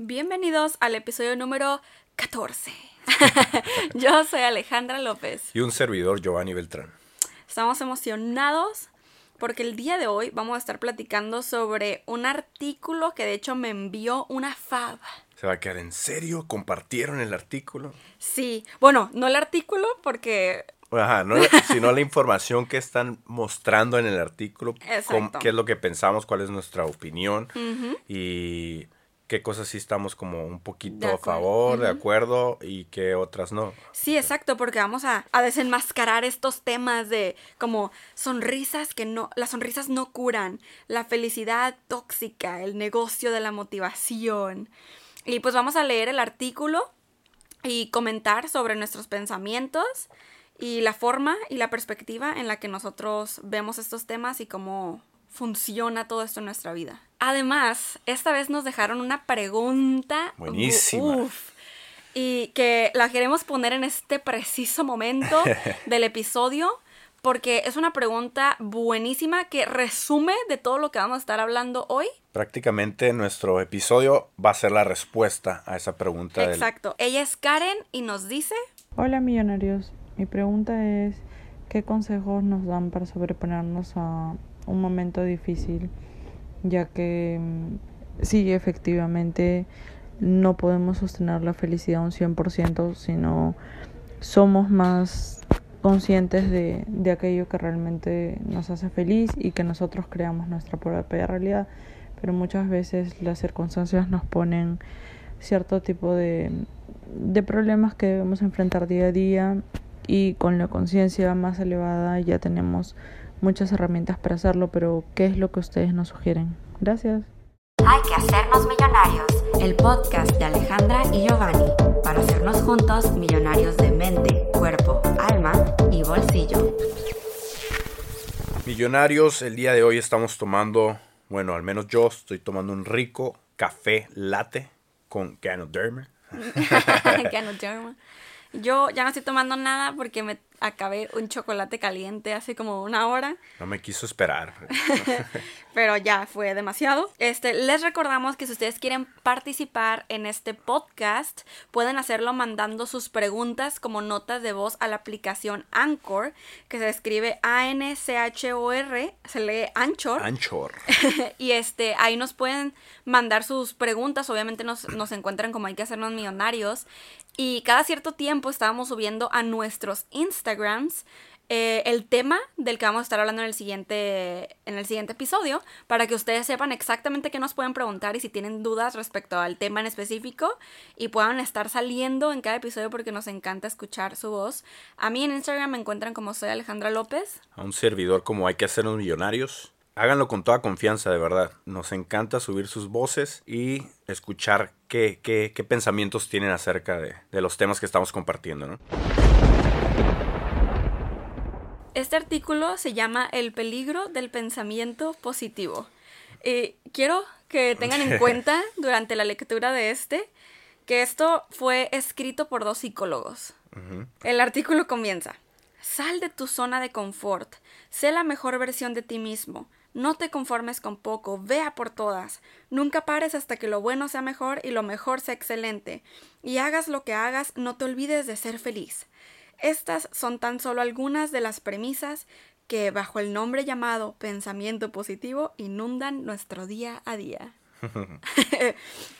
Bienvenidos al episodio número 14. Yo soy Alejandra López. Y un servidor, Giovanni Beltrán. Estamos emocionados porque el día de hoy vamos a estar platicando sobre un artículo que de hecho me envió una fab. ¿Se va a quedar en serio? ¿Compartieron el artículo? Sí, bueno, no el artículo porque Ajá, no, sino la información que están mostrando en el artículo, Exacto. qué es lo que pensamos, cuál es nuestra opinión y qué cosas sí estamos como un poquito a favor, de acuerdo y qué otras no. Sí, exacto, porque vamos a, a desenmascarar estos temas de como sonrisas que no, las sonrisas no curan, la felicidad tóxica, el negocio de la motivación. Y pues vamos a leer el artículo y comentar sobre nuestros pensamientos y la forma y la perspectiva en la que nosotros vemos estos temas y cómo funciona todo esto en nuestra vida. Además, esta vez nos dejaron una pregunta. Buenísima. Uf, y que la queremos poner en este preciso momento del episodio porque es una pregunta buenísima que resume de todo lo que vamos a estar hablando hoy. Prácticamente nuestro episodio va a ser la respuesta a esa pregunta. del- Exacto. Ella es Karen y nos dice, Hola millonarios, mi pregunta es ¿qué consejos nos dan para sobreponernos a un momento difícil? Ya que mm, sí, efectivamente no podemos sostener la felicidad un 100%, sino somos más conscientes de, de aquello que realmente nos hace feliz y que nosotros creamos nuestra propia realidad, pero muchas veces las circunstancias nos ponen cierto tipo de, de problemas que debemos enfrentar día a día y con la conciencia más elevada ya tenemos muchas herramientas para hacerlo, pero ¿qué es lo que ustedes nos sugieren? Gracias. Hay que hacernos millonarios, el podcast de Alejandra y Giovanni, para hacernos juntos millonarios de mente, cuerpo, alma y bolsillo. Millonarios, el día de hoy estamos tomando, bueno, al menos yo estoy tomando un rico café latte con Ganoderma. Ganoderma. Yo ya no estoy tomando nada porque me acabé un chocolate caliente hace como una hora. No me quiso esperar. pero ya fue demasiado. Este, les recordamos que si ustedes quieren participar en este podcast, pueden hacerlo mandando sus preguntas como notas de voz a la aplicación Anchor, que se escribe A-N-C-H-O-R, se lee Anchor. Anchor. y este, ahí nos pueden mandar sus preguntas. Obviamente nos, nos encuentran como hay que hacernos millonarios. Y cada cierto tiempo estábamos subiendo a nuestros Instagrams eh, el tema del que vamos a estar hablando en el siguiente en el siguiente episodio para que ustedes sepan exactamente qué nos pueden preguntar y si tienen dudas respecto al tema en específico y puedan estar saliendo en cada episodio porque nos encanta escuchar su voz. A mí en Instagram me encuentran como soy Alejandra López. a un servidor como hay que hacernos millonarios. Háganlo con toda confianza, de verdad. Nos encanta subir sus voces y escuchar qué, qué, qué pensamientos tienen acerca de, de los temas que estamos compartiendo, ¿no? Este artículo se llama El peligro del pensamiento positivo. Eh, quiero que tengan en cuenta durante la lectura de este que esto fue escrito por dos psicólogos. El artículo comienza. Sal de tu zona de confort. Sé la mejor versión de ti mismo. No te conformes con poco. Vea por todas. Nunca pares hasta que lo bueno sea mejor y lo mejor sea excelente. Y hagas lo que hagas, no te olvides de ser feliz. Estas son tan solo algunas de las premisas que, bajo el nombre llamado pensamiento positivo, inundan nuestro día a día.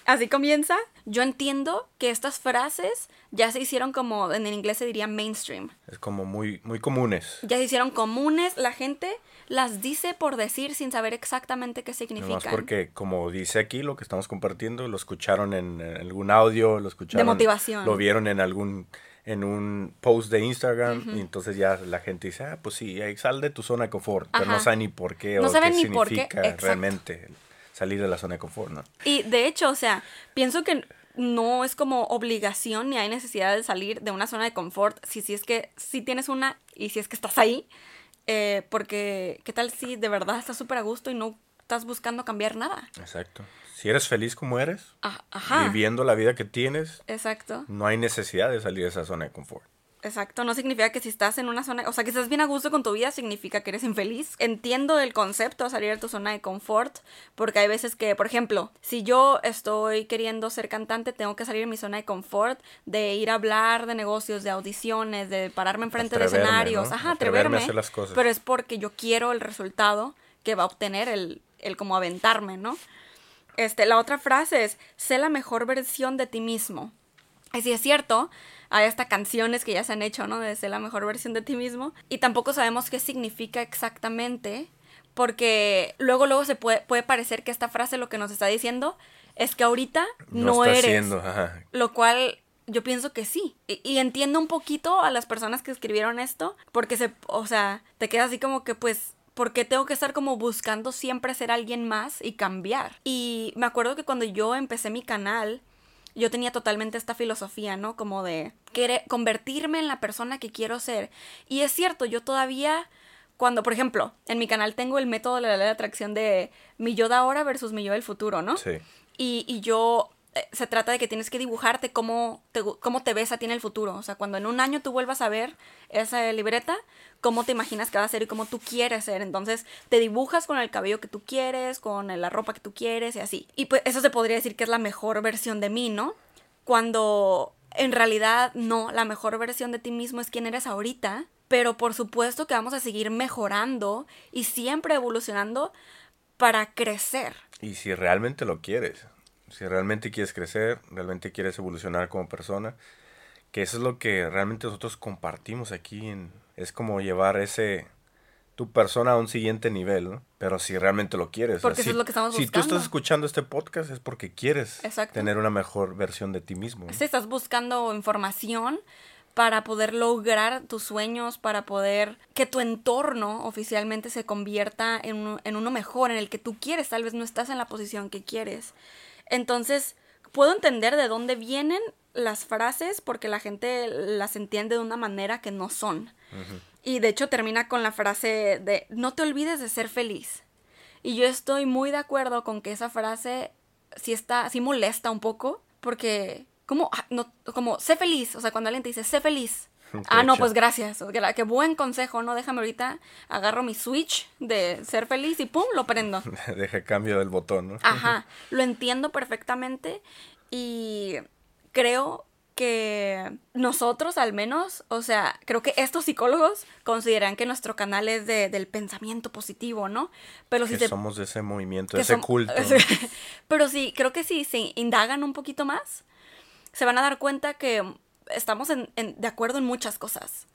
Así comienza. Yo entiendo que estas frases ya se hicieron como, en inglés se diría mainstream. Es como muy, muy comunes. Ya se hicieron comunes. La gente las dice por decir sin saber exactamente qué Nomás significan. porque, como dice aquí, lo que estamos compartiendo, lo escucharon en, en algún audio, lo escucharon. motivación. Lo vieron en algún en un post de Instagram y entonces ya la gente dice, ah, pues sí, ahí sal de tu zona de confort, pero no saben ni por qué No o qué ni por qué, significa exacto. realmente salir de la zona de confort, ¿no? Y de hecho, o sea, pienso que no es como obligación ni hay necesidad de salir de una zona de confort si, si es que si tienes una y si es que estás ahí. eh, porque, ¿qué tal si de verdad estás súper a gusto y no estás buscando cambiar nada? Exacto. Si eres feliz como eres, Ah, ajá. viviendo la vida que tienes, Exacto, no hay necesidad de salir de esa zona de confort. Exacto, no significa que si estás en una zona, o sea, que estás bien a gusto con tu vida, significa que eres infeliz. Entiendo el concepto de salir de tu zona de confort, porque hay veces que, por ejemplo, si yo estoy queriendo ser cantante, tengo que salir de mi zona de confort, de ir a hablar de negocios, de audiciones, de pararme enfrente de escenarios, ajá, atreverme, hacer las cosas. pero es porque yo quiero el resultado que va a obtener el, el como aventarme, ¿no? Este, la otra frase es, sé la mejor versión de ti mismo. Y si es cierto, hay hasta canciones que ya se han hecho, ¿no? De ser la mejor versión de ti mismo. Y tampoco sabemos qué significa exactamente, porque luego, luego se puede, puede parecer que esta frase lo que nos está diciendo es que ahorita no, eres. Lo cual yo pienso que sí. Y, y, entiendo un poquito a las personas que escribieron esto, porque se, o sea, te queda así como que pues porque tengo que estar como buscando siempre ser alguien más y cambiar. Y me acuerdo que cuando yo empecé mi canal, yo tenía totalmente esta filosofía, ¿no? Como de querer convertirme en la persona que quiero ser. Y es cierto, yo todavía cuando, por ejemplo, en mi canal tengo el método de la ley de atracción de mi yo de ahora versus mi yo del futuro, ¿no? Sí. Y, y yo eh, se trata de que tienes que dibujarte cómo te, cómo te ves a ti en el futuro. O sea, cuando en un año tú vuelvas a ver esa libreta, cómo te imaginas que va a ser y cómo tú quieres ser. Entonces, te dibujas con el cabello que tú quieres, con la ropa que tú quieres y así. Y pues eso se podría decir que es la mejor versión de mí, ¿no? Cuando en realidad no, la mejor versión de ti mismo es quien eres ahorita. Pero por supuesto que vamos a seguir mejorando y siempre evolucionando para crecer. Y si realmente lo quieres si realmente quieres crecer, realmente quieres evolucionar como persona, que eso es lo que realmente nosotros compartimos aquí, en, es como llevar ese tu persona a un siguiente nivel, ¿no? Pero si realmente lo quieres. Porque eso es lo que estamos buscando. Si tú estás escuchando este podcast es porque quieres tener una mejor versión de ti mismo. Si estás buscando información para poder lograr tus sueños, para poder que tu entorno oficialmente se convierta en, en uno mejor, en el que tú quieres. Tal vez no estás en la posición que quieres. Entonces, puedo entender de dónde vienen las frases porque la gente las entiende de una manera que no son. Y de hecho termina con la frase de no te olvides de ser feliz. Y yo estoy muy de acuerdo con que esa frase sí está, sí molesta un poco porque como, ah, no, como sé feliz, o sea, cuando alguien te dice sé feliz, Ah, no, pues gracias. Qué buen consejo, ¿no? Déjame ahorita, agarro mi switch de ser feliz y pum, lo prendo. Deja cambio del botón, ¿no? Ajá, lo entiendo perfectamente y creo que nosotros al menos, o sea, creo que estos psicólogos consideran que nuestro canal es de, del pensamiento positivo, ¿no? Pero si somos de ese movimiento, de ese culto. Pero sí, creo que si se indagan un poquito más, se van a dar cuenta que estamos en, de acuerdo en muchas cosas.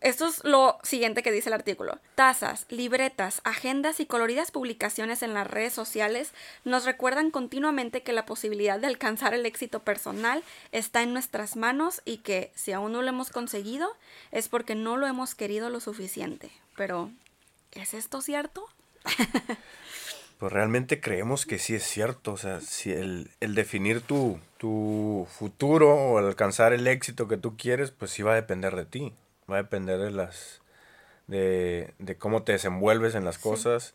Esto es lo siguiente que dice el artículo. Tazas, libretas, agendas y coloridas publicaciones en las redes sociales nos recuerdan continuamente que la posibilidad de alcanzar el éxito personal está en nuestras manos y que si aún no lo hemos conseguido es porque no lo hemos querido lo suficiente. Pero, ¿es esto cierto? pues realmente creemos que sí es cierto. O sea, si el, el definir tu, tu futuro o alcanzar el éxito que tú quieres, pues sí va a depender de ti. Va a depender de las. de, de cómo te desenvuelves en las cosas,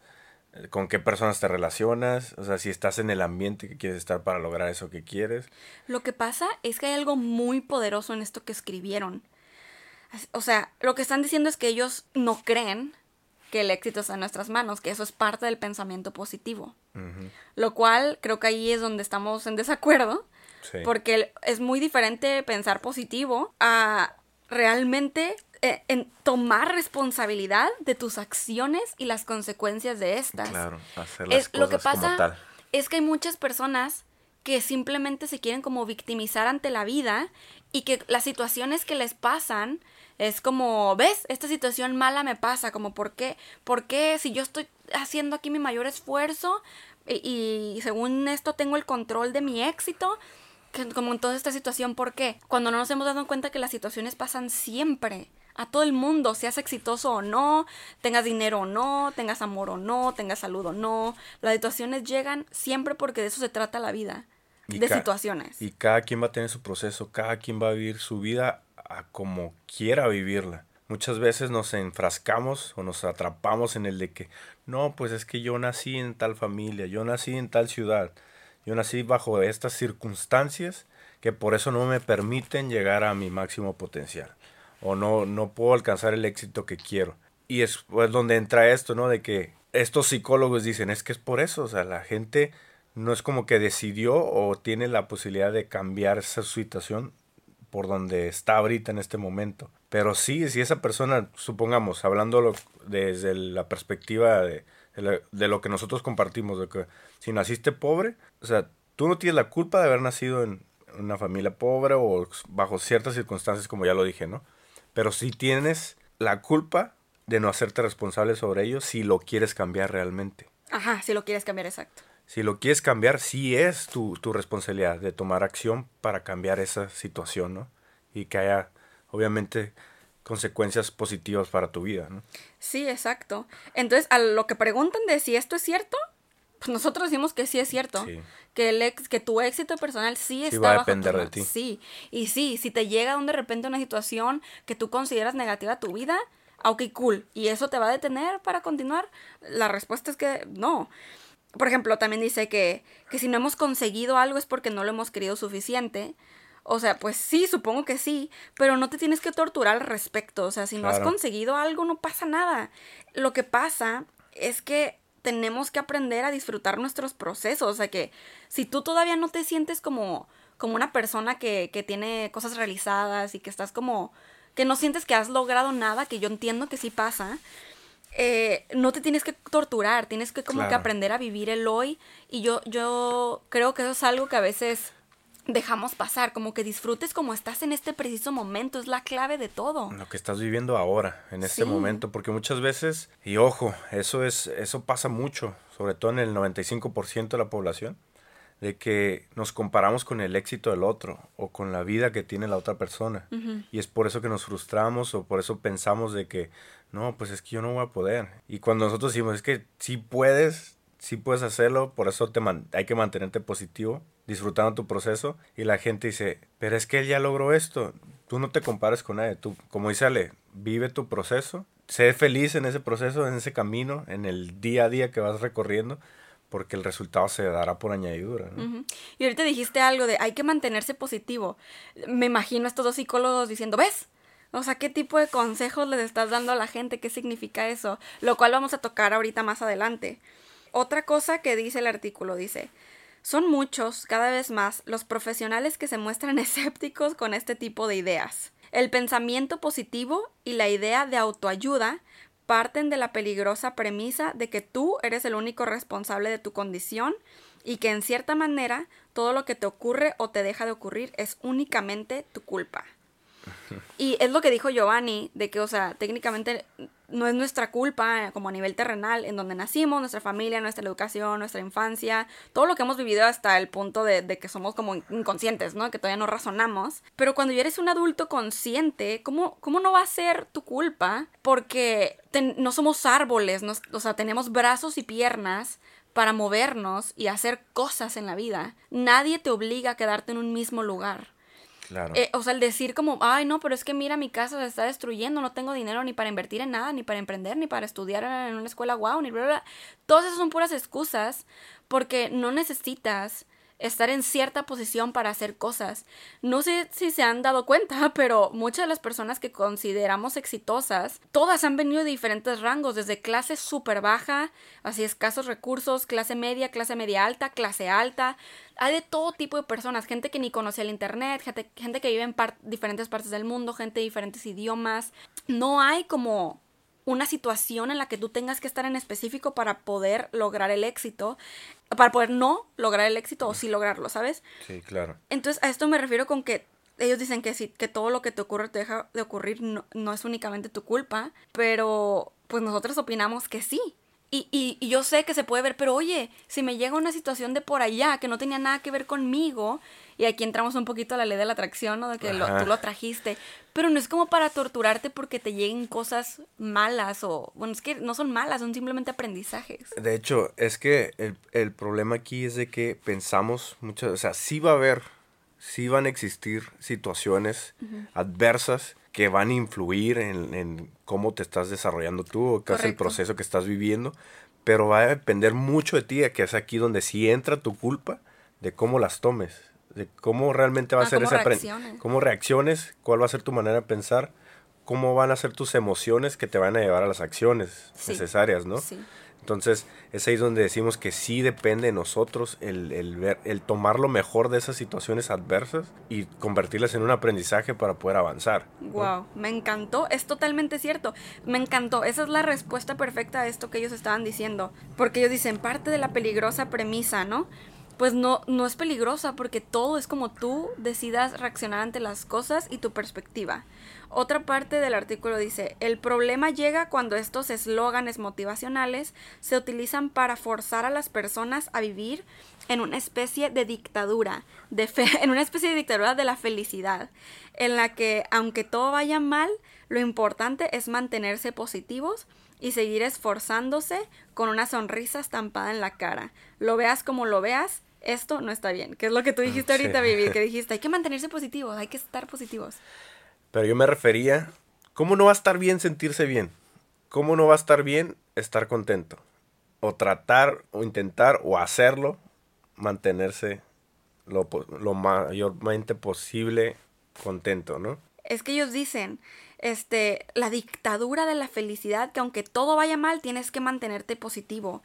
eh, con qué personas te relacionas, o sea, si estás en el ambiente que quieres estar para lograr eso que quieres. Lo que pasa es que hay algo muy poderoso en esto que escribieron. O sea, lo que están diciendo es que ellos no creen que el éxito está en nuestras manos, que eso es parte del pensamiento positivo. Lo cual creo que ahí es donde estamos en desacuerdo, porque es muy diferente pensar positivo a realmente eh, en tomar responsabilidad de tus acciones y las consecuencias de estas. Claro, hacer las es, Lo que pasa es que hay muchas personas que simplemente se quieren como victimizar ante la vida y que las situaciones que les pasan es como, ¿ves? Esta situación mala me pasa, como, ¿por qué? ¿Por qué si yo estoy haciendo aquí mi mayor esfuerzo y, según esto tengo el control de mi éxito? Como en toda esta situación, ¿por qué? Cuando no nos hemos dado cuenta que las situaciones pasan siempre a todo el mundo, seas exitoso o no, tengas dinero o no, tengas amor o no, tengas salud o no, las situaciones llegan siempre porque de eso se trata la vida, de situaciones. Y cada quien va a tener su proceso, cada quien va a vivir su vida a como quiera vivirla. Muchas veces nos enfrascamos o nos atrapamos en el de que, no, pues es que yo nací en tal familia, yo nací en tal ciudad, yo nací bajo estas circunstancias que por eso no me permiten llegar a mi máximo potencial. o no, no puedo alcanzar el éxito que quiero. Y es pues, donde entra esto, ¿no? De que estos psicólogos dicen, es que es por eso, o sea, la gente no es como que decidió o tiene la posibilidad de cambiar esa situación por donde está ahorita en este momento. Pero sí, si esa persona, supongamos, hablándolo desde la perspectiva de, de, lo que nosotros compartimos, de que si naciste pobre, o sea, tú no tienes la culpa de haber nacido en una familia pobre o bajo ciertas circunstancias, como ya lo dije, ¿no? Pero sí tienes la culpa de no hacerte responsable sobre ello si lo quieres cambiar realmente. Ajá, si lo quieres cambiar, exacto. Si lo quieres cambiar, sí es tu, tu responsabilidad de tomar acción para cambiar esa situación, ¿no? Y que haya, obviamente, consecuencias positivas para tu vida, ¿no? Sí, exacto. Entonces, a lo que preguntan de si esto es cierto, pues nosotros decimos que sí es cierto. Que el ex, que tu éxito personal sí, está va a depender de ti. Sí. Y sí, si te llega de repente una situación que tú consideras negativa a tu vida, ok, cool. ¿Y eso te va a detener para continuar? La respuesta es que no. Por ejemplo, también dice que, que si no hemos conseguido algo es porque no lo hemos querido suficiente. O sea, pues sí, supongo que sí, pero no te tienes que torturar al respecto. O sea, si no has conseguido algo, no pasa nada. Lo que pasa es que tenemos que aprender a disfrutar nuestros procesos. O sea, que si tú todavía no te sientes como, como una persona que, que tiene cosas realizadas y que estás como, que no sientes que has logrado nada, que yo entiendo que sí pasa, eh, no te tienes que torturar, tienes que como que aprender a vivir el hoy. Y yo, yo creo que eso es algo que a veces dejamos pasar, como que disfrutes como estás en este preciso momento, es la clave de todo. Lo que estás viviendo ahora, en este momento, porque muchas veces, y ojo, eso es eso pasa mucho, sobre todo en el 95% de la población, de que nos comparamos con el éxito del otro o con la vida que tiene la otra persona. Y es por eso que nos frustramos o por eso pensamos de que, no, pues es que yo no voy a poder. Y cuando nosotros decimos, es que si puedes, sí puedes hacerlo, por eso te hay que mantenerte positivo, disfrutando tu proceso. Y la gente dice, pero es que él ya logró esto. Tú no te compares con nadie. Tú, como dice Ale, vive tu proceso. Sé feliz en ese proceso, en ese camino, en el día a día que vas recorriendo, porque el resultado se dará por añadidura. Y ahorita dijiste algo de hay que mantenerse positivo. Me imagino a estos dos psicólogos diciendo, ¿ves? O sea, ¿qué tipo de consejos les estás dando a la gente? ¿Qué significa eso? Lo cual vamos a tocar ahorita más adelante. Otra cosa que dice el artículo dice, son muchos, cada vez más, los profesionales que se muestran escépticos con este tipo de ideas. El pensamiento positivo y la idea de autoayuda parten de la peligrosa premisa de que tú eres el único responsable de tu condición y que en cierta manera todo lo que te ocurre o te deja de ocurrir es únicamente tu culpa. Y es lo que dijo Giovanni, de que, o sea, técnicamente no es nuestra culpa como a nivel terrenal, en donde nacimos, nuestra familia, nuestra educación, nuestra infancia, todo lo que hemos vivido hasta el punto de, que somos como inconscientes, ¿no? Que todavía no razonamos. Pero cuando ya eres un adulto consciente, ¿cómo, cómo no va a ser tu culpa? Porque no somos árboles, o sea, tenemos brazos y piernas para movernos y hacer cosas en la vida. Nadie te obliga a quedarte en un mismo lugar. Eh, o sea, el decir como, ay, no, pero es que mira, mi casa se está destruyendo, no tengo dinero ni para invertir en nada, ni para emprender, ni para estudiar en una escuela wow, ni bla, bla. Todas esas son puras excusas porque no necesitas estar en cierta posición para hacer cosas. No sé si se han dado cuenta, pero muchas de las personas que consideramos exitosas, todas han venido de diferentes rangos, desde clase súper baja, así escasos recursos, clase media, clase media alta, clase alta. Hay de todo tipo de personas, gente que ni conoce el internet, gente, gente que vive en diferentes partes del mundo, gente de diferentes idiomas. No hay como una situación en la que tú tengas que estar en específico para poder lograr el éxito, para poder no lograr el éxito o sí lograrlo, ¿sabes? Sí, claro. Entonces a esto me refiero con que ellos dicen que sí, que todo lo que te ocurre te deja de ocurrir no, no es únicamente tu culpa, pero pues nosotros opinamos que sí, y, y, y, yo sé que se puede ver, pero oye, si me llega una situación de por allá que no tenía nada que ver conmigo, y aquí entramos un poquito a la ley de la atracción, ¿no? De que lo, tú lo trajiste, pero no es como para torturarte porque te lleguen cosas malas o, bueno, es que no son malas, son simplemente aprendizajes. De hecho, es que el, el problema aquí es de que pensamos mucho, o sea, sí va a haber, sí van a existir situaciones adversas que van a influir en, cómo te estás desarrollando tú qué es el proceso que estás viviendo, pero va a depender mucho de ti, que es aquí donde sí entra tu culpa, de cómo las tomes, de cómo realmente va a ah, ser esa reacciones. cómo reacciones, cuál va a ser tu manera de pensar, cómo van a ser tus emociones que te van a llevar a las acciones Sí. necesarias, ¿no? Sí. Entonces, es ahí donde decimos que sí depende de nosotros el, el ver, el tomar lo mejor de esas situaciones adversas y convertirlas en un aprendizaje para poder avanzar. Wow, me encantó, es totalmente cierto. Me encantó, esa es la respuesta perfecta a esto que ellos estaban diciendo. Porque ellos dicen, parte de la peligrosa premisa, ¿no? Pues no, no es peligrosa porque todo es como tú decidas reaccionar ante las cosas y tu perspectiva. Otra parte del artículo dice, el problema llega cuando estos eslóganes motivacionales se utilizan para forzar a las personas a vivir en una especie de dictadura, de en una especie de dictadura de la felicidad, en la que aunque todo vaya mal, lo importante es mantenerse positivos y seguir esforzándose con una sonrisa estampada en la cara. Lo veas como lo veas, esto no está bien, que es lo que tú dijiste Sí. ahorita, Vivi, que dijiste, hay que mantenerse positivos, hay que estar positivos. Pero yo me refería, ¿cómo no va a estar bien sentirse bien? ¿Cómo no va a estar bien estar contento? O tratar, o intentar, o hacerlo, mantenerse lo, lo mayormente posible contento, ¿no? Es que ellos dicen, este, la dictadura de la felicidad, que aunque todo vaya mal, tienes que mantenerte positivo.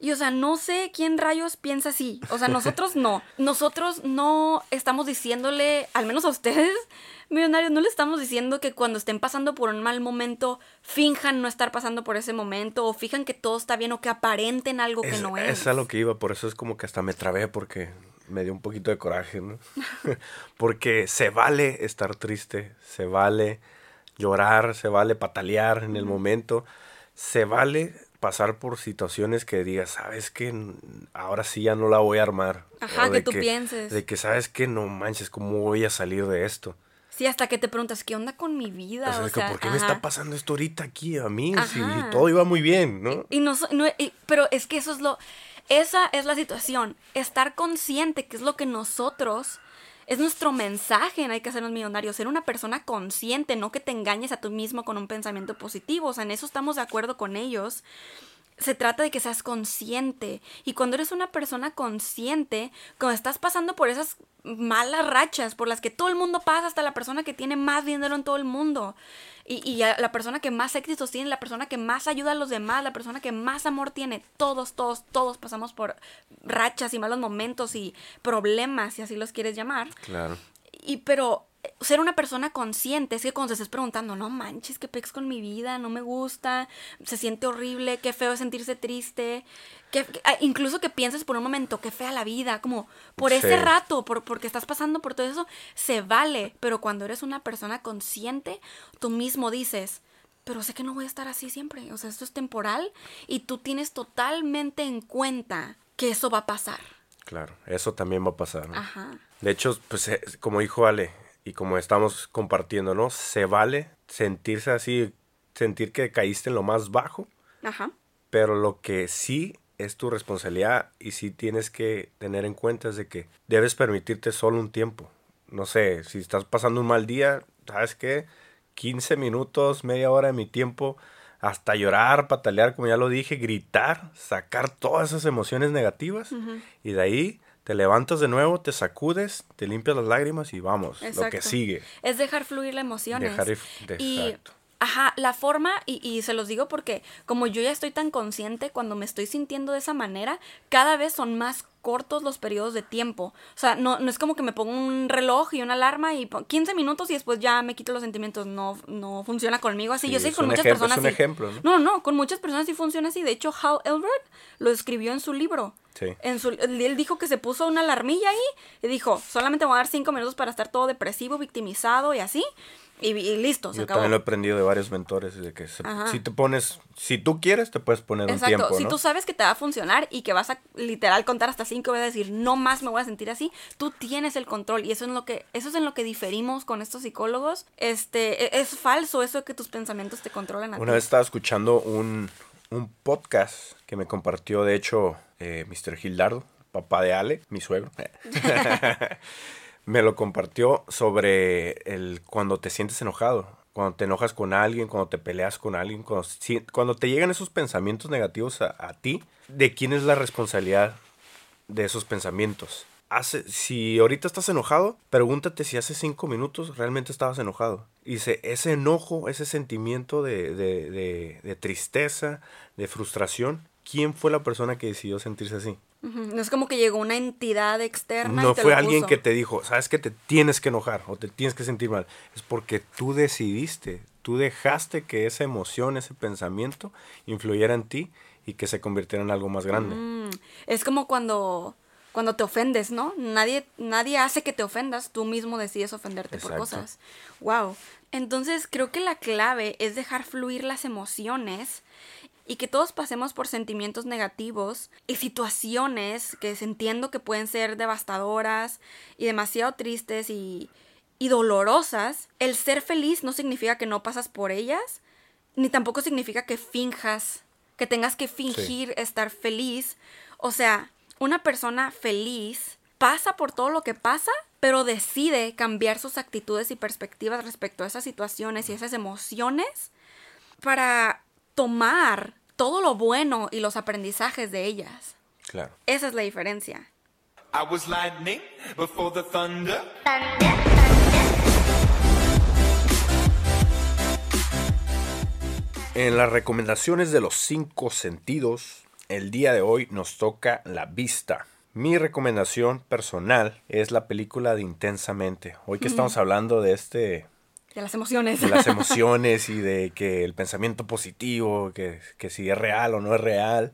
Y o sea, no sé quién rayos piensa así. O sea, nosotros no. Nosotros no estamos diciéndole, al menos a ustedes, millonarios, no le estamos diciendo que cuando estén pasando por un mal momento, finjan no estar pasando por ese momento, o fijan que todo está bien, o que aparenten algo que no es. es a lo que iba, por eso es como que hasta me trabé porque me dio un poquito de coraje, ¿no? porque se vale estar triste, se vale llorar, se vale patalear en el momento, se vale pasar por situaciones que digas, sabes que ahora sí ya no la voy a armar. Ajá, que tú pienses. De que sabes que no manches, ¿cómo voy a salir de esto? Sí, hasta que te preguntas, ¿qué onda con mi vida? O sea, O ¿por qué me está pasando esto ahorita aquí a mí? Si todo iba muy bien, ¿no? Y no, so- no- y- pero es que eso es lo, esa es la situación, estar consciente que es lo que nosotros, es nuestro mensaje en Hay que hacernos millonarios, ser una persona consciente, no que te engañes a tú mismo con un pensamiento positivo, o sea, en eso estamos de acuerdo con ellos. Se trata de que seas consciente. Y cuando eres una persona consciente, cuando estás pasando por esas malas rachas por las que todo el mundo pasa, hasta la persona que tiene más dinero en todo el mundo, y, y la persona que más éxitos tiene, la persona que más ayuda a los demás, la persona que más amor tiene, todos, todos, todos pasamos por rachas y malos momentos y problemas, si así los quieres llamar. Claro. Y pero ser una persona consciente es que cuando te estés preguntando, no manches, qué pex con mi vida, no me gusta, se siente horrible, qué feo es sentirse triste, que, ah, incluso que pienses por un momento, qué fea la vida, como por ese rato, por, porque estás pasando por todo eso, se vale, pero cuando eres una persona consciente, tú mismo dices, pero sé que no voy a estar así siempre, o sea, esto es temporal y tú tienes totalmente en cuenta que eso va a pasar. Claro, eso también va a pasar. ¿no? Ajá. De hecho, pues eh, como dijo Ale, y como estamos compartiendo, ¿no? Se vale sentirse así, sentir que caíste en lo más bajo, Ajá. pero lo que sí es tu responsabilidad y sí tienes que tener en cuenta es de que debes permitirte solo un tiempo. No sé, si estás pasando un mal día, ¿sabes qué? 15 minutos, media hora de mi tiempo, hasta llorar, patalear, como ya lo dije, gritar, sacar todas esas emociones negativas y de ahí te levantas de nuevo, te sacudes, te limpias las lágrimas y vamos, lo que sigue. Es dejar fluir las emociones. Dejar y. ajá, la forma, y, y se los digo porque como yo ya estoy tan consciente, cuando me estoy sintiendo de esa manera, cada vez son más cortos los periodos de tiempo. O sea, no, no es como que me pongo un reloj y una alarma y pon- 15 minutos y después ya me quito los sentimientos. No, no funciona conmigo así. Sí, yo sé que con muchas ejemplo- personas es un sí. ejemplo, ¿no? No, no, con muchas personas sí funciona así. De hecho, Hal Elrod lo escribió en su libro. Sí. En su, él dijo que se puso una alarmilla ahí y dijo, solamente voy a dar cinco minutos para estar todo depresivo, victimizado y así. Y, y listo, se Yo acabó. también lo he aprendido de varios mentores, de que se- si te pones, si tú quieres, te puedes poner un Exacto, tiempo, si ¿no? tú sabes que te va a funcionar y que vas a literal contar hasta cinco a decir, no más me voy a sentir así, tú tienes el control y eso es en lo que, eso es en lo que diferimos con estos psicólogos. Este, e- es falso eso de que tus pensamientos te controlan a Una ti. vez estaba escuchando un, un podcast que me compartió, de hecho, eh, Mr. Gildardo, papá de Ale, mi suegro. me lo compartió sobre el cuando te sientes enojado, cuando te enojas con alguien, cuando te peleas con alguien, cuando, te llegan esos pensamientos negativos a, a ti, ¿de quién es la responsabilidad de esos pensamientos? hace, si ahorita estás enojado, pregúntate si hace cinco minutos realmente estabas enojado. Y dice, ese enojo, ese sentimiento de, de, de, de tristeza, de frustración, ¿quién fue la persona que decidió sentirse así? No es como que llegó una entidad externa. No y te fue lo alguien puso. que te dijo, sabes que te tienes que enojar o te tienes que sentir mal. Es porque tú decidiste, tú dejaste que esa emoción, ese pensamiento influyera en ti y que se convirtiera en algo más grande. Mm, Es como cuando, cuando te ofendes, ¿no? Nadie, nadie hace que te ofendas, tú mismo decides ofenderte por cosas. Wow. Entonces creo que la clave es dejar fluir las emociones y que todos pasemos por sentimientos negativos y situaciones que entiendo que pueden ser devastadoras y demasiado tristes y, y dolorosas. El ser feliz no significa que no pasas por ellas, ni tampoco significa que finjas, que tengas que fingir estar feliz. O sea, una persona feliz pasa por todo lo que pasa, pero decide cambiar sus actitudes y perspectivas respecto a esas situaciones y esas emociones para tomar todo lo bueno y los aprendizajes de ellas. Claro. Esa es la diferencia. I was lightning before the thunder. En las recomendaciones de los cinco sentidos, el día de hoy nos toca la vista. Mi recomendación personal es la película de Intensamente. Hoy que estamos hablando de este De las emociones. de las emociones y de que el pensamiento positivo, que, que si es real o no es real.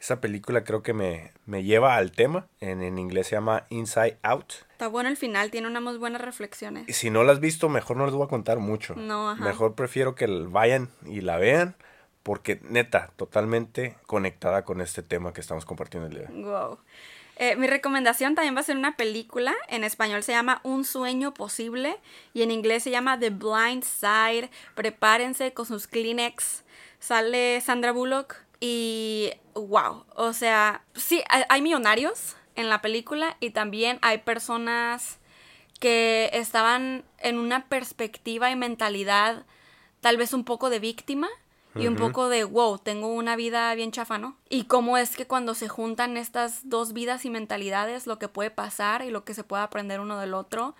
Esa película creo que me, me lleva al tema. En, en inglés se llama Inside Out. Está bueno el final, tiene unas muy buenas reflexiones. Y si no la has visto, mejor no les voy a contar mucho. No, ajá. Mejor prefiero que vayan y la vean. Porque neta, totalmente conectada con este tema que estamos compartiendo el día. Wow. Eh, mi recomendación también va a ser una película. En español se llama Un sueño posible y en inglés se llama The Blind Side. Prepárense con sus Kleenex. Sale Sandra Bullock y wow. O sea, sí, hay, millonarios en la película y también hay personas que estaban en una perspectiva y mentalidad tal vez un poco de víctima y un poco de, wow, tengo una vida bien chafa, ¿no? Y cómo es que cuando se juntan estas dos vidas y mentalidades, lo que puede pasar y lo que se puede aprender uno del otro,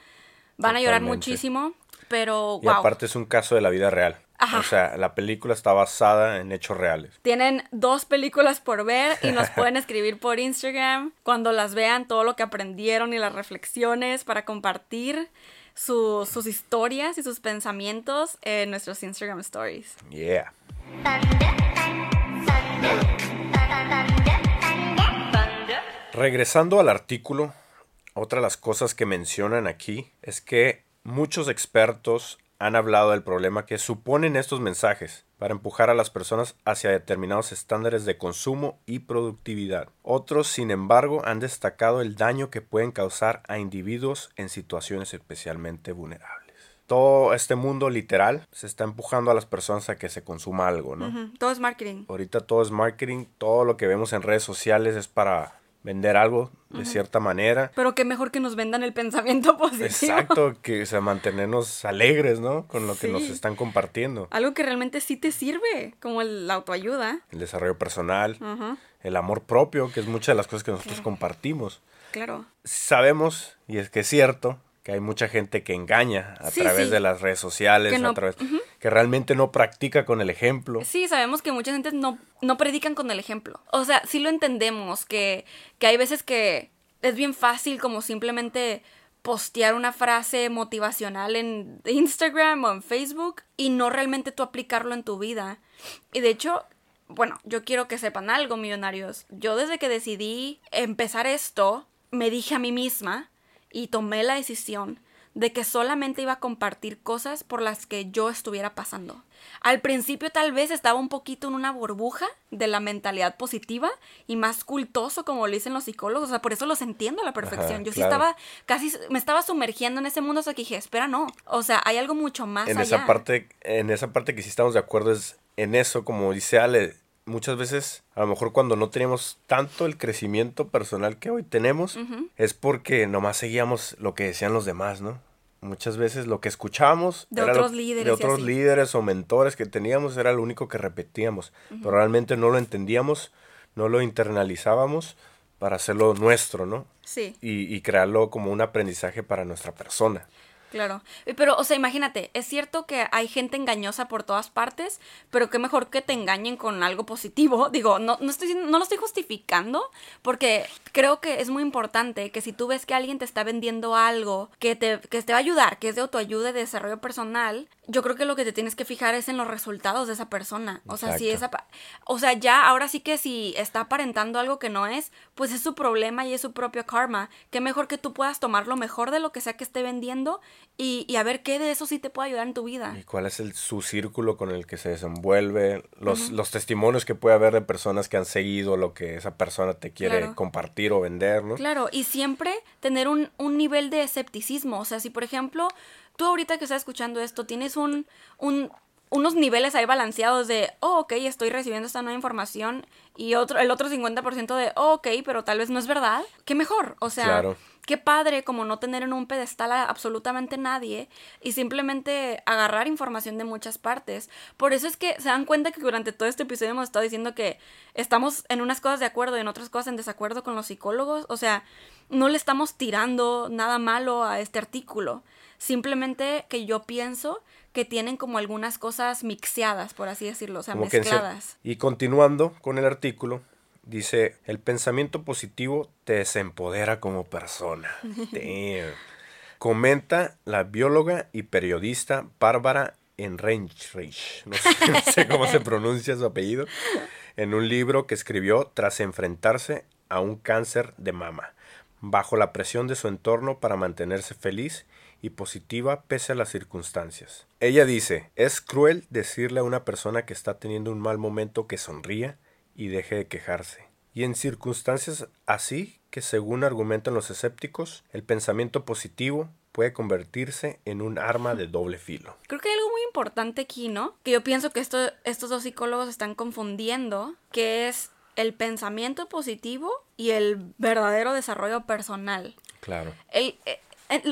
van a llorar muchísimo, pero Y wow. aparte es un caso de la vida real. Ajá. O sea, la película está basada en hechos reales. Tienen dos películas por ver y nos pueden escribir por Instagram cuando las vean todo lo que aprendieron y las reflexiones para compartir su- sus historias y sus pensamientos en nuestros Instagram stories. Yeah. Regresando al artículo, otra de las cosas que mencionan aquí es que muchos expertos han hablado del problema que suponen estos mensajes para empujar a las personas hacia determinados estándares de consumo y productividad. Otros, sin embargo, han destacado el daño que pueden causar a individuos en situaciones especialmente vulnerables. Todo este mundo literal se está empujando a las personas a que se consuma algo, ¿no? Todo es marketing. Ahorita todo es marketing, todo lo que vemos en redes sociales es para vender algo de cierta manera. Pero qué mejor que nos vendan el pensamiento positivo. Exacto, que o sea, mantenernos alegres, ¿no? Con lo que nos están compartiendo. Algo que realmente sí te sirve, como el- la autoayuda. El desarrollo personal, el amor propio, que es muchas de las cosas que nosotros compartimos. claro. Sabemos, y es que es cierto, que hay mucha gente que engaña a Sí, través sí. de las redes sociales, no- a través, que realmente no practica con el ejemplo. Sí, sabemos que mucha gente no, no predican con el ejemplo. O sea, sí lo entendemos, que, que hay veces que es bien fácil como simplemente postear una frase motivacional en Instagram o en Facebook y no realmente tú aplicarlo en tu vida. Y de hecho, bueno, yo quiero que sepan algo, millonarios. Yo desde que decidí empezar esto, me dije a mí misma y tomé la decisión de que solamente iba a compartir cosas por las que yo estuviera pasando. Al principio tal vez estaba un poquito en una burbuja de la mentalidad positiva y más cultoso como lo dicen los psicólogos, o sea, por eso los entiendo a la perfección. Ajá, yo sí claro. estaba casi me estaba sumergiendo en ese mundo hasta que dije, espera, no. O sea, hay algo mucho más en allá. esa parte en esa parte que sí estamos de acuerdo es en eso como dice Ale muchas veces a lo mejor cuando no teníamos tanto el crecimiento personal que hoy tenemos es porque nomás seguíamos lo que decían los demás no muchas veces lo que escuchábamos De lo- otros líderes de y otros así. líderes o mentores que teníamos era lo único que repetíamos pero realmente no lo entendíamos no lo internalizábamos para hacerlo nuestro, ¿no? Sí. Y, y crearlo como un aprendizaje para nuestra persona. Claro, Eh, pero, o sea, imagínate, es cierto que hay gente engañosa por todas partes, pero qué mejor que te engañen con algo positivo. Digo, no, no, estoy, no lo estoy justificando, porque creo que es muy importante que si tú ves que alguien te está vendiendo algo que te, que te va a ayudar, que es de autoayuda y de desarrollo personal, yo creo que lo que te tienes que fijar es en los resultados de esa persona. O sea, si esa... O sea, ya, ahora sí que si está aparentando algo que no es, pues es su problema y es su propio karma. Qué mejor que tú puedas tomar lo mejor de lo que sea que esté vendiendo y, y a ver qué de eso sí te puede ayudar en tu vida. Y cuál es el, su círculo con el que se desenvuelve, los, los testimonios que puede haber de personas que han seguido lo que esa persona te quiere Claro. compartir o. Claro, y siempre tener un, un nivel de escepticismo. O sea, si por ejemplo, tú ahorita que estás escuchando esto, tienes un, un, unos niveles ahí balanceados de, oh, ok, estoy recibiendo esta nueva información, y otro, el otro 50% de, oh, ok, pero tal vez no es verdad, qué mejor. O sea, Claro. qué padre como no tener en un pedestal a absolutamente nadie y simplemente agarrar información de muchas partes. Por eso es que se dan cuenta que durante todo este episodio hemos estado diciendo que estamos en unas cosas de acuerdo y en otras cosas en desacuerdo con los psicólogos. O sea, no le estamos tirando nada malo a este artículo. Simplemente que yo pienso que tienen como algunas cosas mixeadas, por así decirlo, o sea, Como mezcladas. Y continuando con el artículo, dice, el pensamiento positivo te desempodera como persona. Damn. Comenta la bióloga y periodista Bárbara no sé, no sé cómo se pronuncia su apellido, en un libro que escribió tras enfrentarse a un cáncer de mama, bajo la presión de su entorno para mantenerse feliz y positiva pese a las circunstancias. Ella dice, es cruel decirle a una persona que está teniendo un mal momento que sonría y deje de quejarse. Y en circunstancias así que según argumentan los escépticos, el pensamiento positivo puede convertirse en un arma de doble filo. Creo que hay algo muy importante aquí, ¿no? Que yo pienso que esto, estos dos psicólogos están confundiendo, que es el pensamiento positivo y el verdadero desarrollo personal. Claro. El, eh,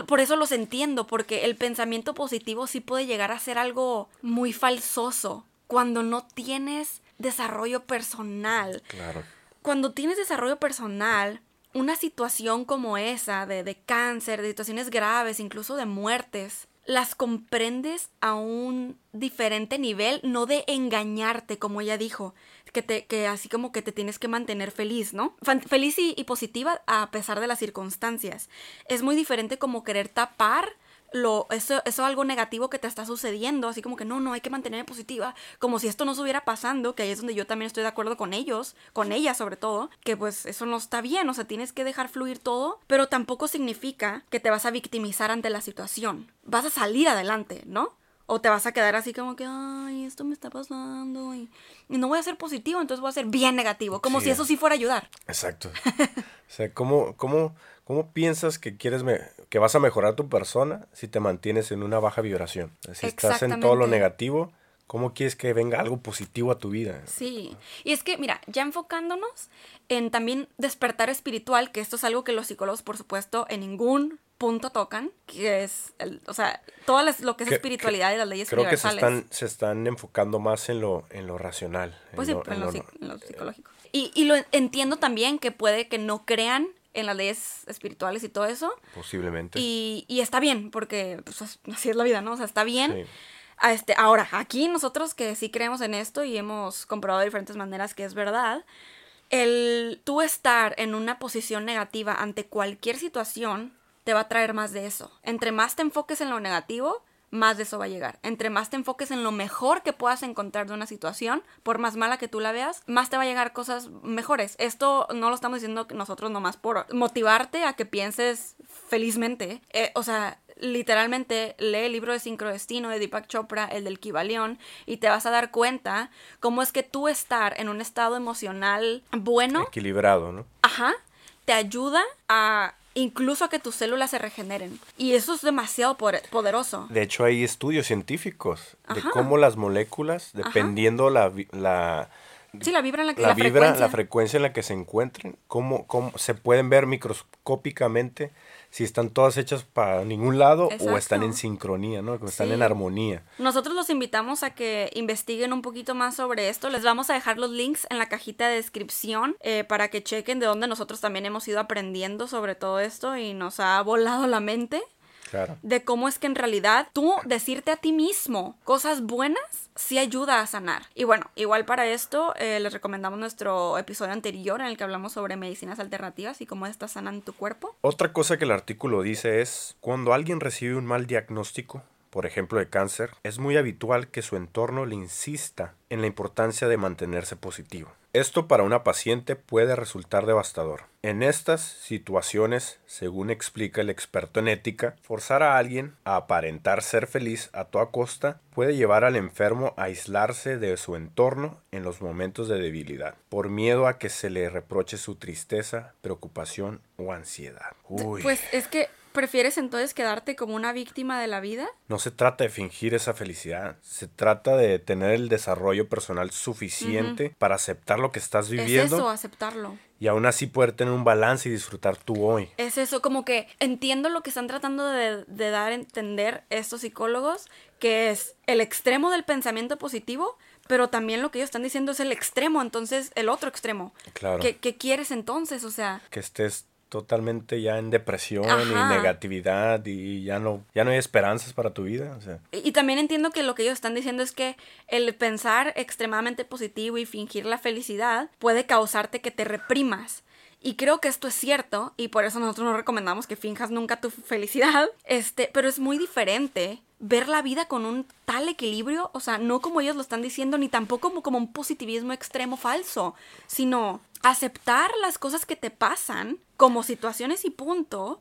por eso los entiendo, porque el pensamiento positivo sí puede llegar a ser algo muy falsoso cuando no tienes desarrollo personal. Claro. Cuando tienes desarrollo personal, una situación como esa de, de cáncer, de situaciones graves, incluso de muertes, las comprendes a un diferente nivel, no de engañarte, como ella dijo, que, te, que así como que te tienes que mantener feliz, ¿no? Fan- Feliz y, y positiva a pesar de las circunstancias. Es muy diferente como querer tapar lo, eso, eso algo negativo que te está sucediendo, así como que no, no, hay que mantenerme positiva, como si esto no estuviera pasando, que ahí es donde yo también estoy de acuerdo con ellos, con ella sobre todo, que pues eso no está bien, o sea, tienes que dejar fluir todo, pero tampoco significa que te vas a victimizar ante la situación, vas a salir adelante, ¿no? O te vas a quedar así como que, ay, esto me está pasando y, y no voy a ser positivo, entonces voy a ser bien negativo, como Sí. si eso sí fuera a ayudar. Exacto. O sea, ¿cómo, cómo, cómo piensas que quieres me- que vas a mejorar tu persona si te mantienes en una baja vibración? Si estás en todo lo negativo, ¿cómo quieres que venga algo positivo a tu vida? Sí, y es que, mira, ya enfocándonos en también despertar espiritual, que esto es algo que los psicólogos, por supuesto, en ningún punto tocan, que es, el- o sea, todo lo que es Que- espiritualidad y las leyes Creo que se están, se están enfocando más en lo, en lo racional. Pues en sí, lo- en lo, lo- psi- en lo psicológico. Y, y lo entiendo también que puede que no crean en las leyes espirituales y todo eso. Posiblemente. Y, y está bien, porque pues, as- así es la vida, ¿no? O sea, está bien. Sí. A este, ahora, aquí nosotros que sí creemos en esto y hemos comprobado de diferentes maneras que es verdad, el tú estar en una posición negativa ante cualquier situación te va a traer más de eso. Entre más te enfoques en lo negativo, más de eso va a llegar. Entre más te enfoques en lo mejor que puedas encontrar de una situación, por más mala que tú la veas, más te va a llegar cosas mejores. Esto no lo estamos diciendo nosotros nomás por motivarte a que pienses felizmente. Eh, o sea, literalmente lee el libro de Sincrodestino de Deepak Chopra, el del Kibalión, y te vas a dar cuenta cómo es que tú estar en un estado emocional bueno, Equilibrado, ¿no? ajá, te ayuda a incluso a que tus células se regeneren. Y eso es demasiado poder- poderoso. De hecho, hay estudios científicos de cómo las moléculas, dependiendo la, la, Sí, la vibra en la que la la, vibra, frecuencia. la frecuencia en la que se encuentren, cómo, cómo se pueden ver microscópicamente si están todas hechas para ningún lado o están en sincronía, ¿no? Están Sí. en armonía. Nosotros los invitamos a que investiguen un poquito más sobre esto. Les vamos a dejar los links en la cajita de descripción eh, para que chequen de dónde nosotros también hemos ido aprendiendo sobre todo esto y nos ha volado la mente Claro. de cómo es que en realidad tú decirte a ti mismo cosas buenas sí ayuda a sanar. Y bueno, igual para esto eh, les recomendamos nuestro episodio anterior en el que hablamos sobre medicinas alternativas y cómo estas sanan tu cuerpo. Otra cosa que el artículo dice es, cuando alguien recibe un mal diagnóstico, por ejemplo de cáncer, es muy habitual que su entorno le insista en la importancia de mantenerse positivo. Esto para una paciente puede resultar devastador. En estas situaciones, según explica el experto en ética, forzar a alguien a aparentar ser feliz a toda costa puede llevar al enfermo a aislarse de su entorno en los momentos de debilidad, por miedo a que se le reproche su tristeza, preocupación o ansiedad. Uy. Pues es que prefieres entonces quedarte como una víctima de la vida. No se trata de fingir esa felicidad, se trata de tener el desarrollo personal suficiente para aceptar lo que estás Es viviendo eso, aceptarlo. y aún así poder tener un balance y disfrutar tú hoy. Es eso, como que entiendo lo que están tratando de, de dar a entender estos psicólogos, que es el extremo del pensamiento positivo, pero también lo que ellos están diciendo es el extremo, entonces el otro extremo. Claro. ¿Qué, qué quieres entonces? O sea, Que estés totalmente ya en depresión y negatividad y ya no, ya no hay esperanzas para tu vida. O sea, y y también entiendo que lo que ellos están diciendo es que el pensar extremadamente positivo y fingir la felicidad puede causarte que te reprimas. Y creo que esto es cierto, y por eso nosotros no recomendamos que finjas nunca tu felicidad. Este, pero es muy diferente ver la vida con un tal equilibrio, o sea, no como ellos lo están diciendo, ni tampoco como, un positivismo extremo falso, sino aceptar las cosas que te pasan como situaciones y punto,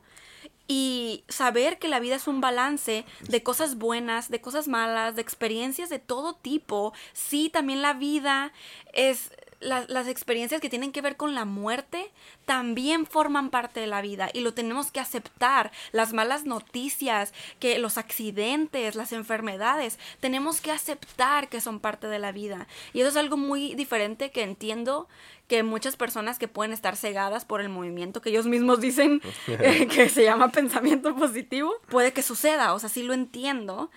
y saber que la vida es un balance de cosas buenas, de cosas malas, de experiencias de todo tipo. Sí, también la vida es... la- las experiencias que tienen que ver con la muerte también forman parte de la vida y lo tenemos que aceptar. Las malas noticias, que los accidentes, las enfermedades, tenemos que aceptar que son parte de la vida. Y eso es algo muy diferente que entiendo que muchas personas que pueden estar cegadas por el movimiento que ellos mismos dicen eh, que se llama pensamiento positivo, puede que suceda, o sea, sí lo entiendo,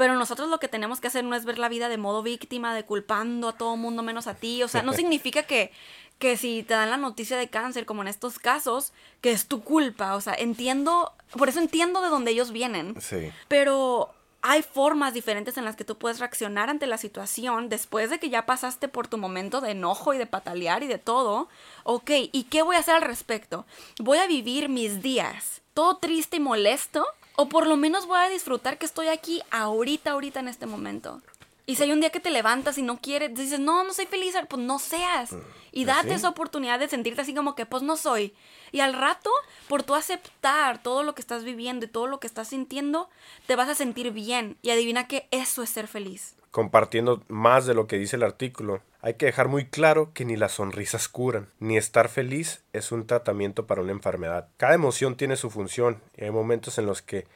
pero nosotros lo que tenemos que hacer no es ver la vida de modo víctima, de culpando a todo mundo menos a ti, o sea, no significa que que si te dan la noticia de cáncer, como en estos casos, que es tu culpa, o sea, entiendo, por eso entiendo de dónde ellos vienen. sí. Pero hay formas diferentes en las que tú puedes reaccionar ante la situación después de que ya pasaste por tu momento de enojo y de patalear y de todo. Ok, ¿y qué voy a hacer al respecto? ¿Voy a vivir mis días todo triste y molesto? ¿O por lo menos voy a disfrutar que estoy aquí ahorita, ahorita en este momento? Y si hay un día que te levantas y no quieres, dices, no, no soy feliz, pues no seas. Y pues date sí. esa oportunidad de sentirte así como que, pues no soy. Y al rato, por tú aceptar todo lo que estás viviendo y todo lo que estás sintiendo, te vas a sentir bien. Y adivina que eso es ser feliz. Compartiendo más de lo que dice el artículo, hay que dejar muy claro que ni las sonrisas curan, ni estar feliz es un tratamiento para una enfermedad. Cada emoción tiene su función y hay momentos en los que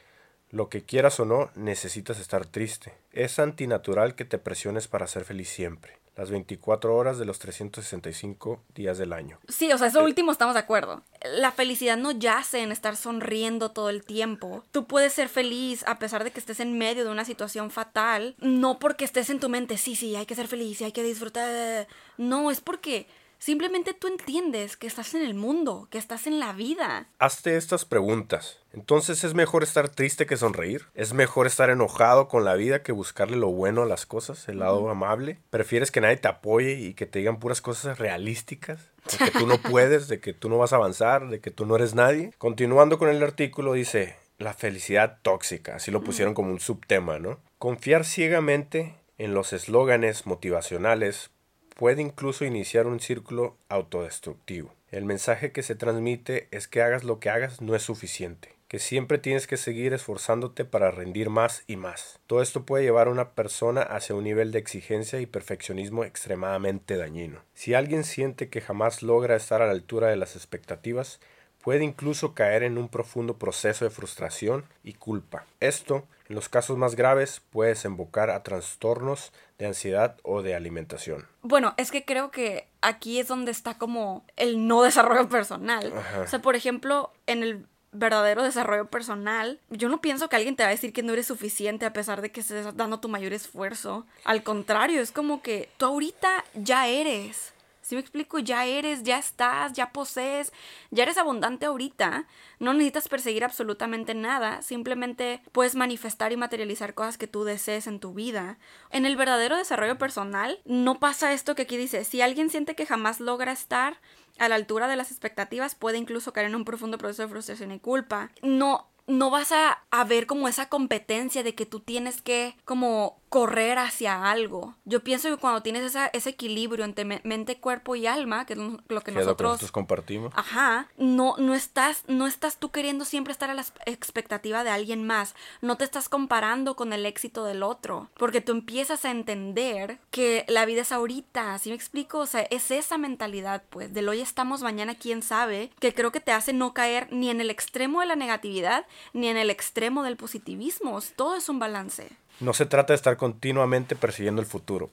lo que quieras o no, necesitas estar triste. Es antinatural que te presiones para ser feliz siempre. Las 24 horas de los 365 días del año. Sí, o sea, eso último estamos de acuerdo. La felicidad no yace en estar sonriendo todo el tiempo. Tú puedes ser feliz a pesar de que estés en medio de una situación fatal. No porque estés en tu mente, sí, sí, hay que ser feliz y hay que disfrutar. No, es porque simplemente tú entiendes que estás en el mundo, que estás en la vida. Hazte estas preguntas. Entonces, ¿es mejor estar triste que sonreír? ¿Es mejor estar enojado con la vida que buscarle lo bueno a las cosas, el lado amable? ¿Prefieres que nadie te apoye y que te digan puras cosas realísticas? De que tú no puedes, de que tú no vas a avanzar, de que tú no eres nadie. Continuando con el artículo dice, la felicidad tóxica, así lo pusieron como un subtema, ¿no? Confiar ciegamente en los eslóganes motivacionales puede incluso iniciar un círculo autodestructivo. El mensaje que se transmite es que hagas lo que hagas no es suficiente, que siempre tienes que seguir esforzándote para rendir más y más. Todo esto puede llevar a una persona hacia un nivel de exigencia y perfeccionismo extremadamente dañino. Si alguien siente que jamás logra estar a la altura de las expectativas, puede incluso caer en un profundo proceso de frustración y culpa. Esto, en los casos más graves, puede desembocar a trastornos de ansiedad o de alimentación. Bueno, es que creo que aquí es donde está como el no desarrollo personal. Ajá. O sea, por ejemplo, en el verdadero desarrollo personal, yo no pienso que alguien te va a decir que no eres suficiente a pesar de que estés dando tu mayor esfuerzo. Al contrario, es como que tú ahorita ya eres. Si me explico, ya eres, ya estás, ya posees, ya eres abundante ahorita. No necesitas perseguir absolutamente nada, simplemente puedes manifestar y materializar cosas que tú desees en tu vida. En el verdadero desarrollo personal no pasa esto que aquí dice, si alguien siente que jamás logra estar a la altura de las expectativas, puede incluso caer en un profundo proceso de frustración y culpa. No, no vas a, a, ver como esa competencia de que tú tienes que como correr hacia algo. Yo pienso que cuando tienes esa, ese equilibrio entre mente, cuerpo y alma, que es lo que, Que nosotros... lo que nosotros compartimos. Ajá, no, no, estás, no estás tú queriendo siempre estar a la expectativa de alguien más, no te estás comparando con el éxito del otro, porque tú empiezas a entender que la vida es ahorita, ¿sí me explico? O sea, es esa mentalidad, pues, del hoy estamos, mañana quién sabe, que creo que te hace no caer ni en el extremo de la negatividad, ni en el extremo del positivismo, todo es un balance. No se trata de estar continuamente persiguiendo el futuro,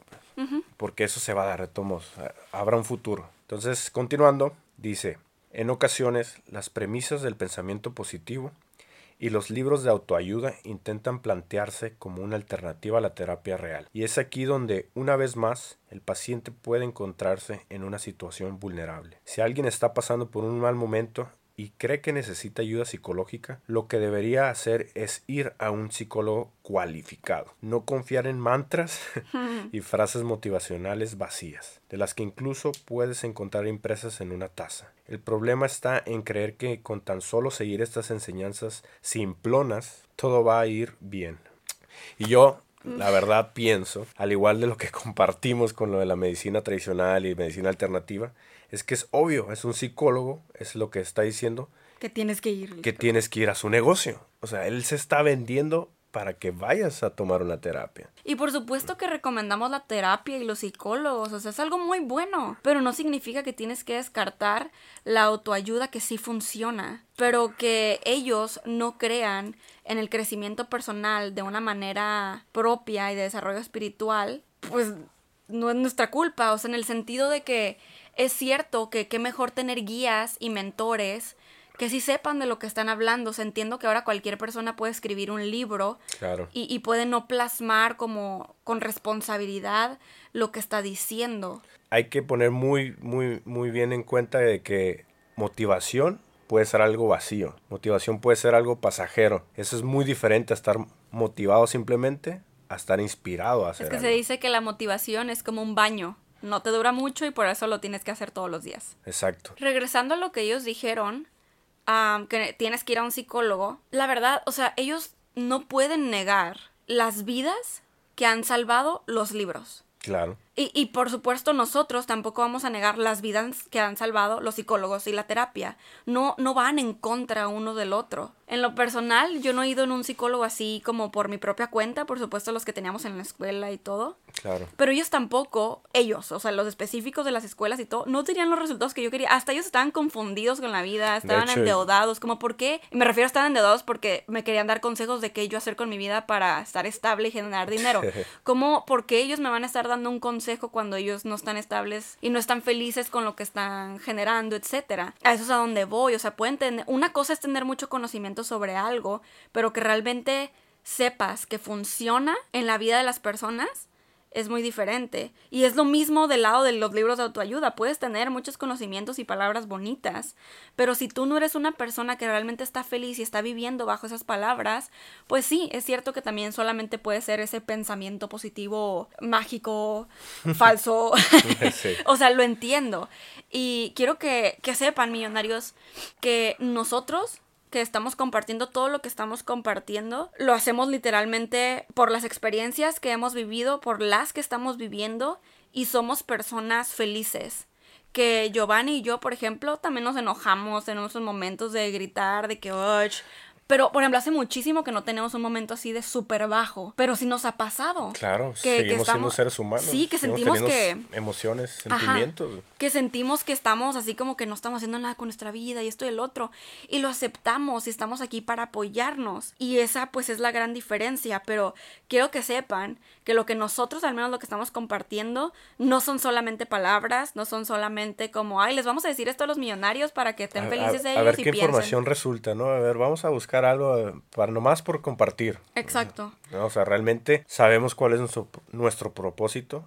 porque eso se va a dar de tomos, habrá un futuro. Entonces, continuando, dice, en ocasiones las premisas del pensamiento positivo y los libros de autoayuda intentan plantearse como una alternativa a la terapia real. Y es aquí donde, una vez más, el paciente puede encontrarse en una situación vulnerable. Si alguien está pasando por un mal momento, y cree que necesita ayuda psicológica, lo que debería hacer es ir a un psicólogo cualificado, no confiar en mantras y frases motivacionales vacías, de las que incluso puedes encontrar impresas en una taza. El problema está en creer que con tan solo seguir estas enseñanzas simplonas, todo va a ir bien. Y yo la verdad pienso, al igual de lo que compartimos con lo de la medicina tradicional y medicina alternativa, es que es obvio, es un psicólogo, es lo que está diciendo. Que tienes que ir. Que tienes que ir a su negocio. O sea, él se está vendiendo para que vayas a tomar una terapia. Y por supuesto que recomendamos la terapia y los psicólogos, o sea, es algo muy bueno, pero no significa que tienes que descartar la autoayuda que sí funciona, pero que ellos no crean en el crecimiento personal de una manera propia y de desarrollo espiritual, pues no es nuestra culpa, o sea, en el sentido de que es cierto que qué mejor tener guías y mentores que sí sepan de lo que están hablando. O sea, entiendo que ahora cualquier persona puede escribir un libro Claro. y, y puede no plasmar como con responsabilidad lo que está diciendo. Hay que poner muy, muy, muy bien en cuenta de que motivación puede ser algo vacío. Motivación puede ser algo pasajero. Eso es muy diferente a estar motivado simplemente a estar inspirado a hacer Es que se dice que la motivación es como un baño. No te dura mucho y por eso lo tienes que hacer todos los días. Exacto. Regresando a lo que ellos dijeron, am, que tienes que ir a un psicólogo, la verdad, o sea, ellos no pueden negar las vidas que han salvado los libros. Claro. Y, y por supuesto nosotros tampoco vamos a negar las vidas que han salvado los psicólogos y la terapia. No, no van en contra uno del otro. En lo personal, yo no he ido en un psicólogo así como por mi propia cuenta, por supuesto los que teníamos en la escuela y todo. Claro. Pero ellos tampoco, ellos, o sea, los específicos de las escuelas y todo, no tenían los resultados que yo quería. Hasta ellos estaban confundidos con la vida, estaban hecho, endeudados, como por qué. Me refiero a estar endeudados porque me querían dar consejos de qué yo hacer con mi vida para estar estable y generar dinero. ¿Cómo, por qué ellos me van a estar dando un consejo cuando ellos no están estables y no están felices con lo que están generando, etcétera? A eso es a donde voy, o sea, pueden tener, una cosa es tener mucho conocimiento sobre algo, pero que realmente sepas que funciona en la vida de las personas es muy diferente. Y es lo mismo del lado de los libros de autoayuda. Puedes tener muchos conocimientos y palabras bonitas, pero si tú no eres una persona que realmente está feliz y está viviendo bajo esas palabras, pues sí, es cierto que también solamente puede ser ese pensamiento positivo, mágico, falso. Sí. o sea, lo entiendo. Y quiero que, que sepan, millonarios, que nosotros que estamos compartiendo todo lo que estamos compartiendo, lo hacemos literalmente por las experiencias que hemos vivido, por las que estamos viviendo y somos personas felices. Que Giovanni y yo, por ejemplo, también nos enojamos en esos momentos de gritar, de que, "Uch", Pero, por ejemplo, hace muchísimo que no tenemos un momento así de súper bajo. Pero sí nos ha pasado. Claro, que- que seguimos siendo estamos- seres humanos. Sí, que sentimos que- Emociones, Ajá. sentimientos. que sentimos que estamos así como que no estamos haciendo nada con nuestra vida y esto y el otro. Y lo aceptamos y estamos aquí para apoyarnos. Y esa pues es la gran diferencia. Pero quiero que sepan que lo que nosotros, al menos lo que estamos compartiendo, no son solamente palabras, no son solamente como, ay, les vamos a decir esto a los millonarios para que estén A- felices a, ellos a ver y qué piensen. información resulta, ¿no? A ver, vamos a buscar algo eh, para nomás por compartir. Exacto. ¿no? O sea, realmente sabemos cuál es nuestro, nuestro propósito,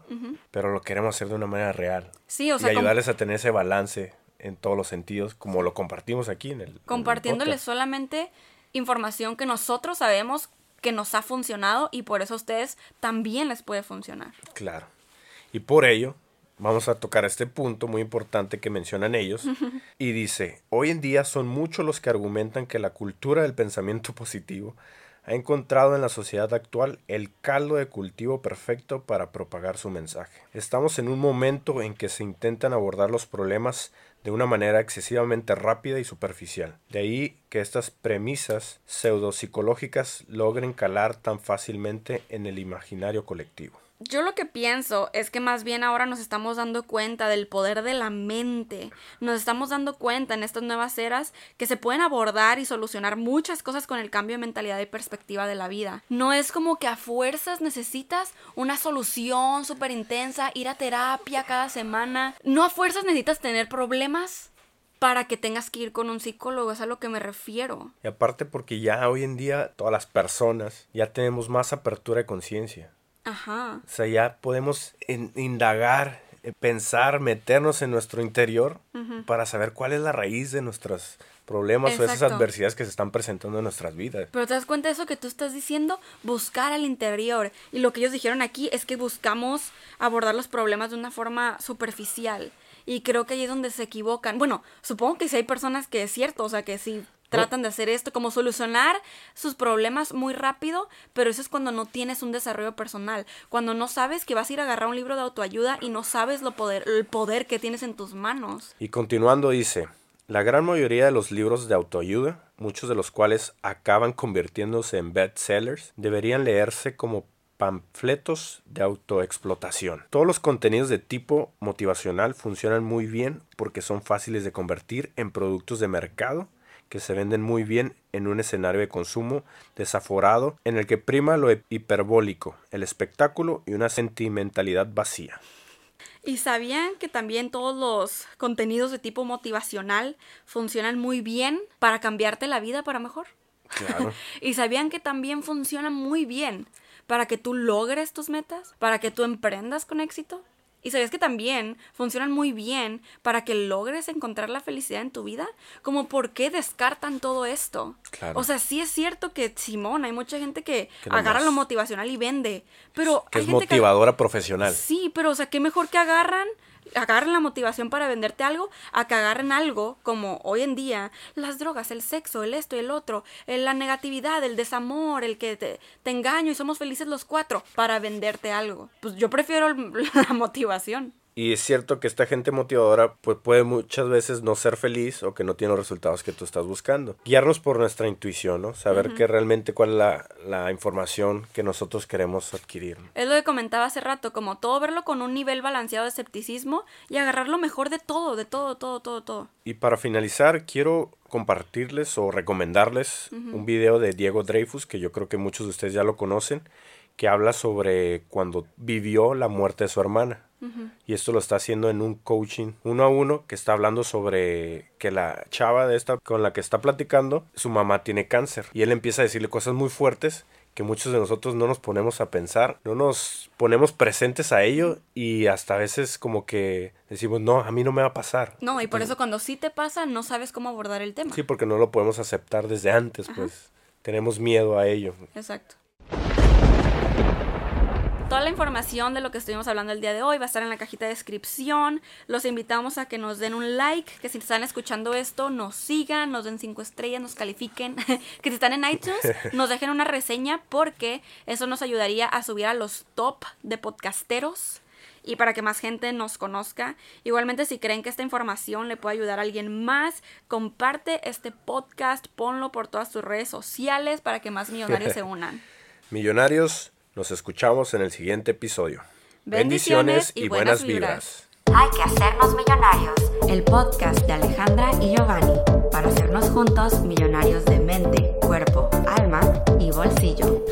pero lo queremos hacer de una manera real. Sí, o sea, y ayudarles a tener ese balance en todos los sentidos, como lo compartimos aquí en el. en el compartiéndoles solamente información que nosotros sabemos que nos ha funcionado y por eso a ustedes también les puede funcionar. Claro. Y por ello, vamos a tocar este punto muy importante que mencionan ellos. Y dice, hoy en día son muchos los que argumentan que la cultura del pensamiento positivo ha encontrado en la sociedad actual el caldo de cultivo perfecto para propagar su mensaje. Estamos en un momento en que se intentan abordar los problemas de una manera excesivamente rápida y superficial. De ahí que estas premisas pseudopsicológicas logren calar tan fácilmente en el imaginario colectivo. Yo lo que pienso es que más bien ahora nos estamos dando cuenta del poder de la mente. Nos estamos dando cuenta en estas nuevas eras que se pueden abordar y solucionar muchas cosas con el cambio de mentalidad y perspectiva de la vida. No es como que a fuerzas necesitas una solución súper intensa, ir a terapia cada semana. No a fuerzas necesitas tener problemas para que tengas que ir con un psicólogo, es a lo que me refiero. Y aparte porque ya hoy en día todas las personas ya tenemos más apertura de conciencia. Ajá. O sea, ya podemos in- indagar, eh, pensar, meternos en nuestro interior para saber cuál es la raíz de nuestros problemas o esas Exacto. adversidades que se están presentando en nuestras vidas. Pero te das cuenta de eso que tú estás diciendo, buscar al interior. Y lo que ellos dijeron aquí es que buscamos abordar los problemas de una forma superficial. Y creo que ahí es donde se equivocan. Bueno, supongo que sí hay personas que es cierto, o sea, que sí tratan de hacer esto, como solucionar sus problemas muy rápido, pero eso es cuando no tienes un desarrollo personal, cuando no sabes que vas a ir a agarrar un libro de autoayuda y no sabes lo poder, el poder que tienes en tus manos. Y continuando dice, la gran mayoría de los libros de autoayuda, muchos de los cuales acaban convirtiéndose en bestsellers, deberían leerse como panfletos de autoexplotación. Todos los contenidos de tipo motivacional funcionan muy bien porque son fáciles de convertir en productos de mercado que se venden muy bien en un escenario de consumo desaforado en el que prima lo hiperbólico, el espectáculo y una sentimentalidad vacía. ¿Y sabían que también todos los contenidos de tipo motivacional funcionan muy bien para cambiarte la vida para mejor? Claro. ¿Y sabían que también funcionan muy bien para que tú logres tus metas? ¿Para que tú emprendas con éxito? ¿Y sabías que también funcionan muy bien para que logres encontrar la felicidad en tu vida? Como por qué descartan todo esto. Claro. O sea, sí es cierto que, Simón, hay mucha gente que, Que agarra lo motivacional y vende. Pero Que hay es gente que motivadora profesional. Sí, pero o sea, qué mejor que agarran, agarren la motivación para venderte algo, a que agarren algo como hoy en día, las drogas, el sexo, el esto y el otro, el- la negatividad, el desamor, el que te, te engaño y somos felices los cuatro, para venderte algo. Pues yo prefiero la motivación. Y es cierto que esta gente motivadora pues, puede muchas veces no ser feliz o que no tiene los resultados que tú estás buscando. Guiarnos por nuestra intuición, ¿no? Saber que realmente cuál es la, la información que nosotros queremos adquirir. Es lo que comentaba hace rato, como todo verlo con un nivel balanceado de escepticismo y agarrar lo mejor de todo, de todo, todo, todo, todo. Y para finalizar, quiero compartirles o recomendarles un video de Diego Dreyfus, que yo creo que muchos de ustedes ya lo conocen, que habla sobre cuando vivió la muerte de su hermana. Y esto lo está haciendo en un coaching uno a uno que está hablando sobre que la chava de esta con la que está platicando, su mamá tiene cáncer. Y él empieza a decirle cosas muy fuertes que muchos de nosotros no nos ponemos a pensar, no nos ponemos presentes a ello y hasta a veces como que decimos, no, a mí no me va a pasar. No, y por eso cuando sí te pasa, no sabes cómo abordar el tema. Sí, porque no lo podemos aceptar desde antes, pues tenemos miedo a ello. Exacto. Toda la información de lo que estuvimos hablando el día de hoy va a estar en la cajita de descripción. Los invitamos a que nos den un like, que si están escuchando esto, nos sigan, nos den cinco estrellas, nos califiquen. que si están en iTunes, nos dejen una reseña porque eso nos ayudaría a subir a los top de podcasteros. y para que más gente nos conozca. Igualmente, si creen que esta información le puede ayudar a alguien más, comparte este podcast, ponlo por todas tus redes sociales para que más millonarios se unan. Millonarios, nos escuchamos en el siguiente episodio. Bendiciones y buenas vibras. Hay que hacernos millonarios. El podcast de Alejandra y Giovanni para hacernos juntos millonarios de mente, cuerpo, alma y bolsillo.